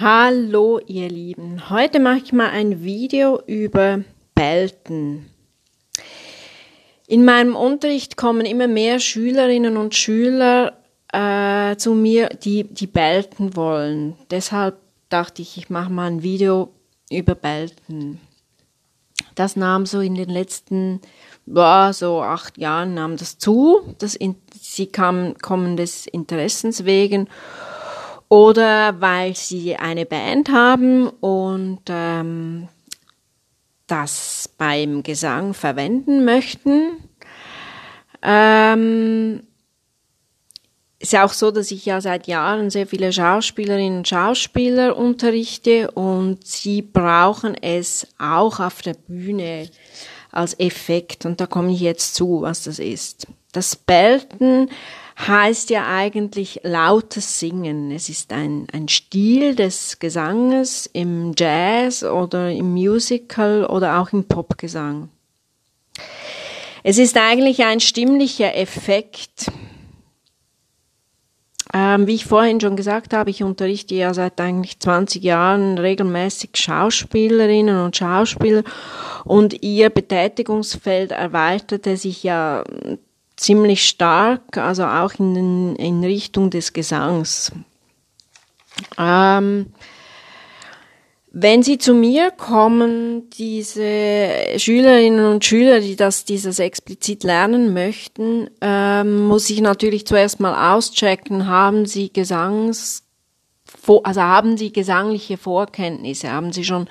Hallo ihr Lieben, heute mache ich mal ein Video über Belten. In meinem Unterricht kommen immer mehr Schülerinnen und Schüler äh, zu mir, die, die Belten wollen. Deshalb dachte ich, ich mache mal ein Video über Belten. Das nahm so in den letzten, boah, so acht Jahren nahm das zu. Das sie kam, kommen des Interessens wegen oder weil sie eine Band haben und ähm, das beim Gesang verwenden möchten. Ähm, ist ja auch so, dass ich ja seit Jahren sehr viele Schauspielerinnen und Schauspieler unterrichte und sie brauchen es auch auf der Bühne als Effekt. Und da komme ich jetzt zu, was das ist. Das Belten heißt ja eigentlich lautes Singen. Es ist ein, ein Stil des Gesanges im Jazz oder im Musical oder auch im Popgesang. Es ist eigentlich ein stimmlicher Effekt. Ähm, wie ich vorhin schon gesagt habe, ich unterrichte ja seit eigentlich 20 Jahren regelmäßig Schauspielerinnen und Schauspieler und ihr Betätigungsfeld erweiterte sich ja ziemlich stark, also auch in, in Richtung des Gesangs. Ähm, wenn Sie zu mir kommen, diese Schülerinnen und Schüler, die das dieses explizit lernen möchten, ähm, muss ich natürlich zuerst mal auschecken, haben Sie Gesangs, also haben Sie gesangliche Vorkenntnisse, haben Sie schon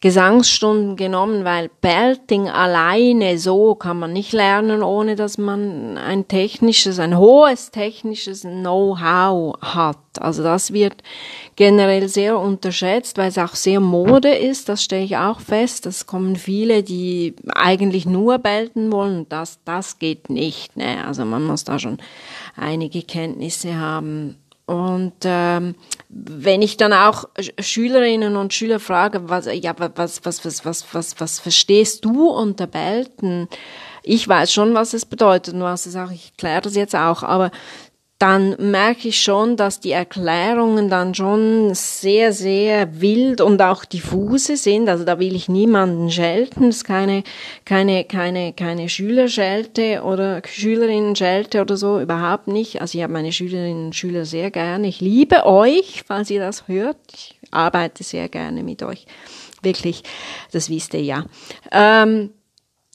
Gesangsstunden genommen, weil Belting alleine so kann man nicht lernen, ohne dass man ein technisches, ein hohes technisches Know-how hat. Also das wird generell sehr unterschätzt, weil es auch sehr Mode ist. Das stelle ich auch fest. Es kommen viele, die eigentlich nur belten wollen. Das, das geht nicht. Ne? Also man muss da schon einige Kenntnisse haben. Und ähm, wenn ich dann auch Schülerinnen und Schüler frage, was, ja, was, was, was, was, was, was verstehst du unter Belten? Ich weiß schon, was es bedeutet, nur was es auch, ich kläre das jetzt auch, aber dann merke ich schon, dass die Erklärungen dann schon sehr, sehr wild und auch diffuse sind. Also da will ich niemanden schelten, es ist keine, keine, keine, keine Schülerschelte oder Schülerinnen-Schelte oder so, überhaupt nicht. Also ich habe meine Schülerinnen und Schüler sehr gerne. Ich liebe euch, falls ihr das hört. Ich arbeite sehr gerne mit euch. Wirklich, das wisst ihr ja. Ähm,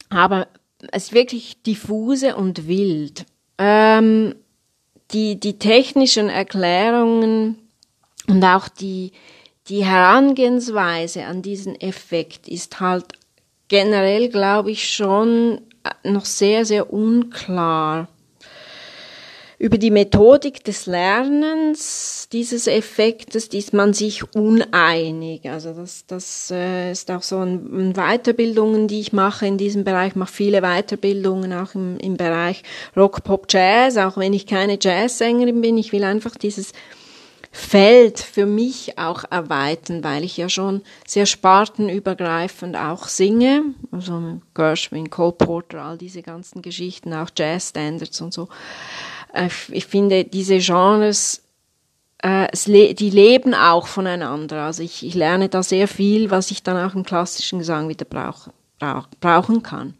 aber es ist wirklich diffuse und wild. Ähm, die, die technischen Erklärungen und auch die, die Herangehensweise an diesen Effekt ist halt generell, glaube ich, schon noch sehr, sehr unklar über die Methodik des Lernens dieses Effektes ist man sich uneinig. Also das, das äh, ist auch so ein, Weiterbildungen, die ich mache in diesem Bereich. Ich mache viele Weiterbildungen auch im, im Bereich Rock, Pop, Jazz, auch wenn ich keine Jazzsängerin bin. Ich will einfach dieses Feld für mich auch erweitern, weil ich ja schon sehr spartenübergreifend auch singe, also Gershwin, Cole Porter, all diese ganzen Geschichten, auch Jazz-Standards und so. Äh, ich finde, diese Genres, äh, die leben auch voneinander. Also ich, ich lerne da sehr viel, was ich dann auch im klassischen Gesang wieder brauch, brauch, brauchen kann.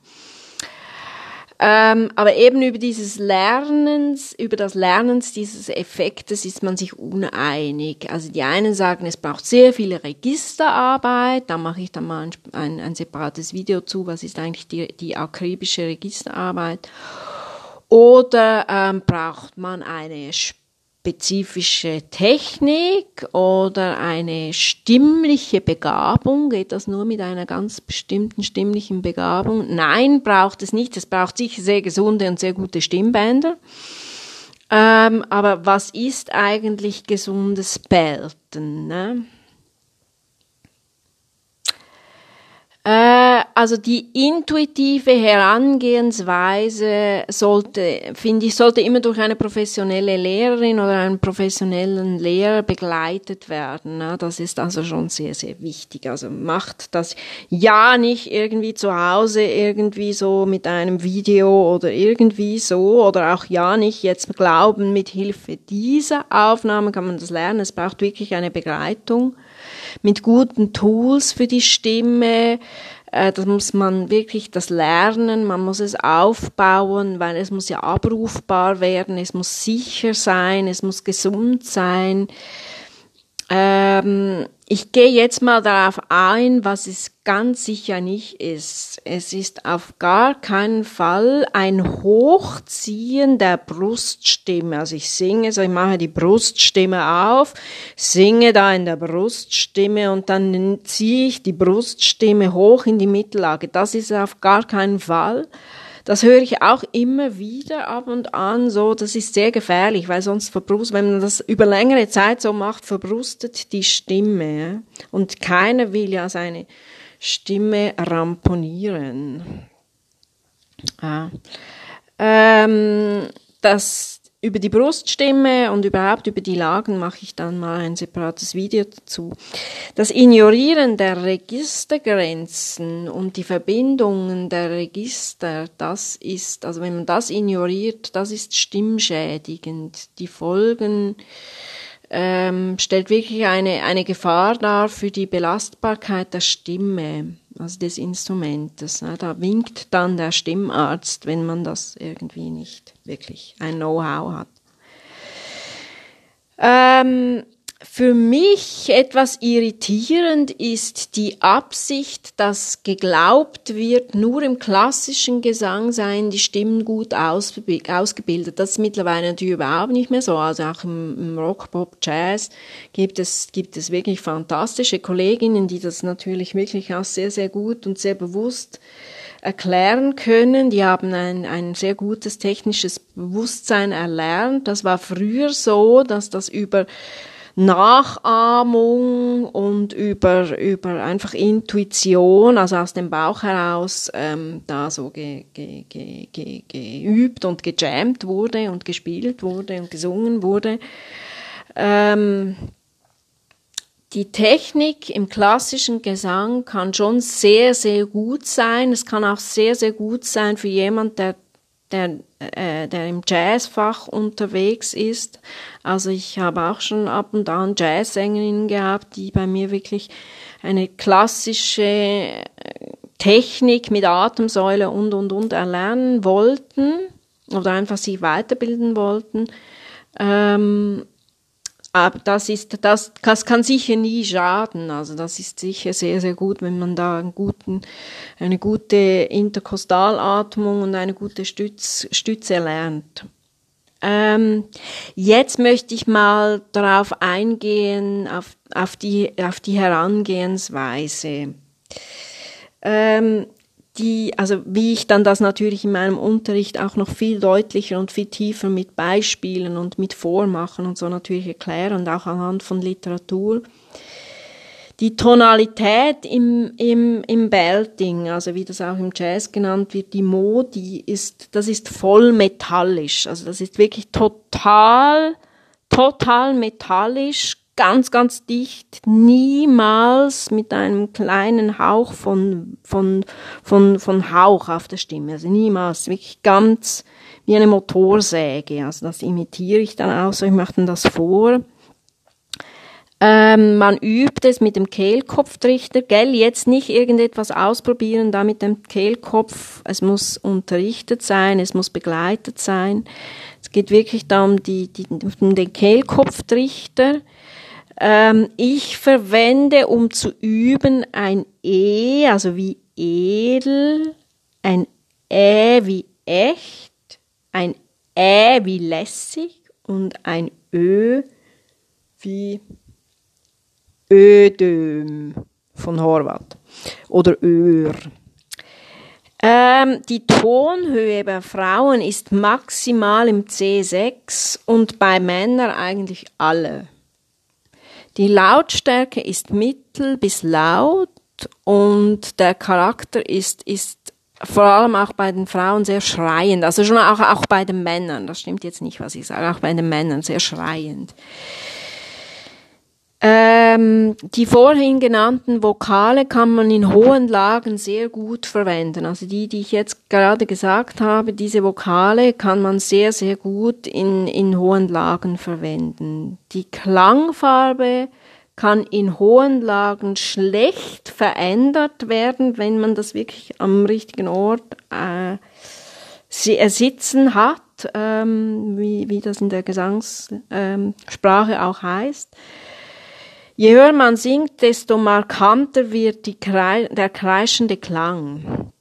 Ähm, aber eben über dieses Lernens, über das Lernens dieses Effektes ist man sich uneinig. Also die einen sagen, es braucht sehr viel Registerarbeit. Da mache ich dann mal ein, ein, ein separates Video zu. Was ist eigentlich die, die akribische Registerarbeit? Oder ähm, braucht man eine spezifische Technik oder eine stimmliche Begabung? Geht das nur mit einer ganz bestimmten stimmlichen Begabung? Nein, braucht es nicht. Es braucht sicher sehr gesunde und sehr gute Stimmbänder. Ähm, aber was ist eigentlich gesundes Belten? Ne? Äh, also die intuitive Herangehensweise sollte, finde ich, sollte immer durch eine professionelle Lehrerin oder einen professionellen Lehrer begleitet werden. Ne? Das ist also schon sehr, sehr wichtig. Also macht das ja nicht irgendwie zu Hause irgendwie so mit einem Video oder irgendwie so oder auch ja nicht jetzt glauben, mit Hilfe dieser Aufnahme kann man das lernen. Es braucht wirklich eine Begleitung mit guten Tools für die Stimme. Äh, das muss man wirklich das lernen, man muss es aufbauen, weil es muss ja abrufbar werden, es muss sicher sein, es muss gesund sein. Ähm, ich gehe jetzt mal darauf ein, was es ganz sicher nicht ist. Es ist auf gar keinen Fall ein Hochziehen der Bruststimme. Also ich singe, so ich mache die Bruststimme auf, singe da in der Bruststimme und dann ziehe ich die Bruststimme hoch in die Mittellage. Das ist auf gar keinen Fall. Das höre ich auch immer wieder ab und an so. Das ist sehr gefährlich, weil sonst verbrustet, wenn man das über längere Zeit so macht, verbrustet die Stimme. Und keiner will ja seine Stimme ramponieren. Ja. Ähm, das über die Bruststimme und überhaupt über die Lagen mache ich dann mal ein separates Video dazu. Das Ignorieren der Registergrenzen und die Verbindungen der Register, das ist, also wenn man das ignoriert, das ist stimmschädigend. Die Folgen ähm, stellt wirklich eine, eine Gefahr dar für die Belastbarkeit der Stimme also des Instrumentes. Da winkt dann der Stimmarzt, wenn man das irgendwie nicht wirklich ein Know-how hat. Ähm, für mich etwas irritierend ist die Absicht, dass geglaubt wird, nur im klassischen Gesang seien die Stimmen gut ausgebildet. Das ist mittlerweile natürlich überhaupt nicht mehr so. Also auch im, Rock, Pop, Jazz gibt es, gibt es wirklich fantastische Kolleginnen, die das natürlich wirklich auch sehr, sehr gut und sehr bewusst erklären können. Die haben ein, ein sehr gutes technisches Bewusstsein erlernt. Das war früher so, dass das über Nachahmung und über, über einfach Intuition, also aus dem Bauch heraus, ähm, da so ge, ge, ge, ge, geübt und gejammt wurde und gespielt wurde und gesungen wurde. Ähm, die Technik im klassischen Gesang kann schon sehr, sehr gut sein. Es kann auch sehr, sehr gut sein für jemand, der der, äh, der im Jazzfach unterwegs ist. Also ich habe auch schon ab und an Jazzsängerinnen gehabt, die bei mir wirklich eine klassische äh, Technik mit Atemsäule und, und, und erlernen wollten oder einfach sich weiterbilden wollten. Ähm, aber das ist, das, das kann sicher nie schaden. Also das ist sicher sehr, sehr gut, wenn man da einen guten, eine gute Interkostalatmung und eine gute Stütz, Stütze lernt. Ähm, jetzt möchte ich mal darauf eingehen, auf, auf, die, auf die Herangehensweise. Ähm, die, also wie ich dann das natürlich in meinem Unterricht auch noch viel deutlicher und viel tiefer mit Beispielen und mit Vormachen und so natürlich erkläre und auch anhand von Literatur. Die Tonalität im, im, im Belting, also wie das auch im Jazz genannt wird, die Modi ist, das ist voll metallisch. Also das ist wirklich total, total metallisch, ganz, ganz dicht, niemals mit einem kleinen Hauch von, von, von, von Hauch auf der Stimme. Also niemals, wirklich ganz wie eine Motorsäge. Also das imitiere ich dann auch so, ich mache dann das vor. Ähm, man übt es mit dem Kehlkopftrichter, gell? Jetzt nicht irgendetwas ausprobieren da mit dem Kehlkopf. Es muss unterrichtet sein, es muss begleitet sein. Es geht wirklich da um, die, die, um den Kehlkopftrichter. Ähm, ich verwende, um zu üben, ein E, also wie edel, ein Ä wie echt, ein Ä wie lässig und ein Ö wie Ödöm von Horvath oder Öhr. Ähm, die Tonhöhe bei Frauen ist maximal im C6 und bei Männern eigentlich alle. Die Lautstärke ist mittel bis laut und der Charakter ist, ist vor allem auch bei den Frauen sehr schreiend, also schon auch, auch bei den Männern, das stimmt jetzt nicht, was ich sage, auch bei den Männern sehr schreiend. Ähm, die vorhin genannten Vokale kann man in hohen Lagen sehr gut verwenden. Also die, die ich jetzt gerade gesagt habe, diese Vokale kann man sehr, sehr gut in, in hohen Lagen verwenden. Die Klangfarbe kann in hohen Lagen schlecht verändert werden, wenn man das wirklich am richtigen Ort äh, sitzen hat, ähm, wie, wie das in der Gesangssprache ähm, auch heißt. Je höher man singt, desto markanter wird die, der kreischende Klang.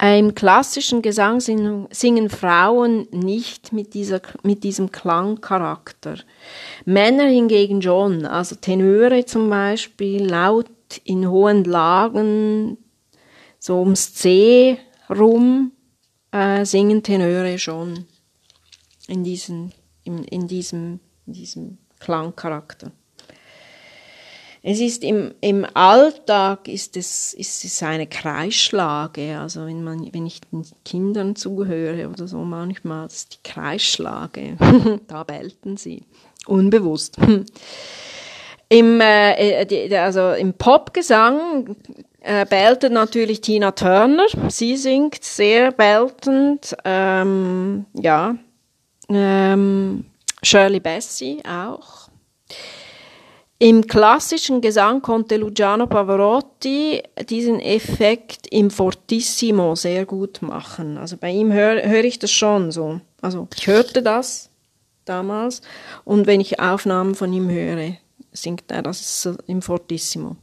Im klassischen Gesang singen Frauen nicht mit, dieser, mit diesem Klangcharakter. Männer hingegen schon, also Tenöre zum Beispiel, laut in hohen Lagen, so ums C rum, äh, singen Tenöre schon in, diesen, in, in, diesem, in diesem Klangcharakter. Es ist im, im Alltag ist es, ist es eine Kreisschlage. Also wenn man, wenn ich den Kindern zuhöre oder so manchmal, das ist die Kreisschlage. da bellten sie. Unbewusst. Im, äh, äh also im Popgesang äh, beltet natürlich Tina Turner. Sie singt sehr beltend. Ähm, ja. Ähm, Shirley Bassey auch. Im klassischen Gesang konnte Luciano Pavarotti diesen Effekt im Fortissimo sehr gut machen. Also bei ihm höre hör ich das schon so. Also ich hörte das damals und wenn ich Aufnahmen von ihm höre, singt er das im Fortissimo.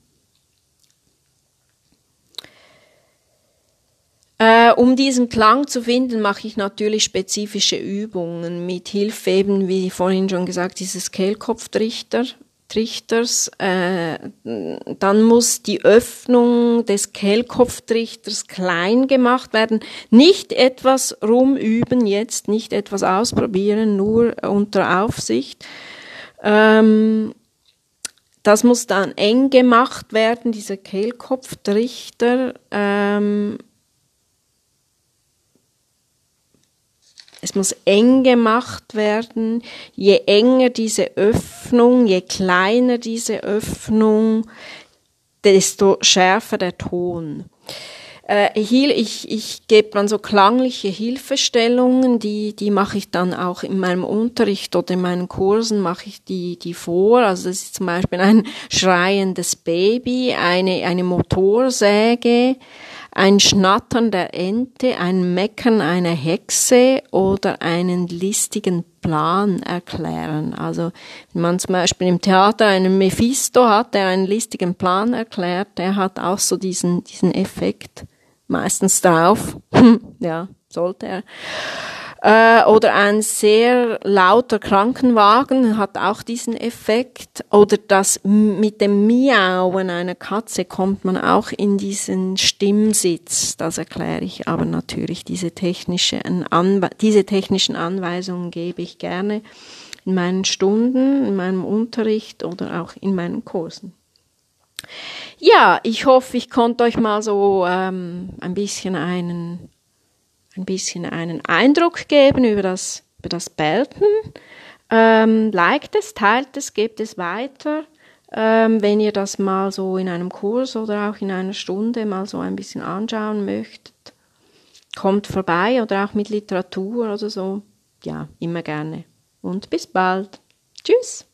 Äh, um diesen Klang zu finden, mache ich natürlich spezifische Übungen mit Hilfe eben, wie vorhin schon gesagt, dieses Kehlkopftrichter Trichters, äh, dann muss die Öffnung des Kehlkopftrichters klein gemacht werden. Nicht etwas rumüben jetzt, nicht etwas ausprobieren, nur unter Aufsicht. Ähm, das muss dann eng gemacht werden, dieser Kehlkopftrichter. Ähm, Es muss eng gemacht werden. Je enger diese Öffnung, je kleiner diese Öffnung, desto schärfer der Ton. Äh, ich, ich gebe dann so klangliche Hilfestellungen, die, die mache ich dann auch in meinem Unterricht oder in meinen Kursen mache ich die, die vor. Also das ist zum Beispiel ein schreiendes Baby, eine, eine Motorsäge, ein Schnattern der Ente, ein Meckern einer Hexe oder einen listigen Plan erklären. Also wenn man zum Beispiel im Theater einen Mephisto hat, der einen listigen Plan erklärt, der hat auch so diesen, diesen Effekt meistens drauf. ja, sollte er. Äh, oder ein sehr lauter Krankenwagen hat auch diesen Effekt. Oder das mit dem Miauen einer Katze kommt man auch in diesen Stimmsitz. Das erkläre ich aber natürlich. Diese, technische Anwe diese technischen Anweisungen gebe ich gerne in meinen Stunden, in meinem Unterricht oder auch in meinen Kursen. Ja, ich hoffe, ich konnte euch mal so ähm, ein bisschen einen ein bisschen einen Eindruck geben über das, über das Belten. Ähm, liked es, teilt es, gebt es weiter. Ähm, wenn ihr das mal so in einem Kurs oder auch in einer Stunde mal so ein bisschen anschauen möchtet, kommt vorbei oder auch mit Literatur oder so. Ja, immer gerne. Und bis bald. Tschüss.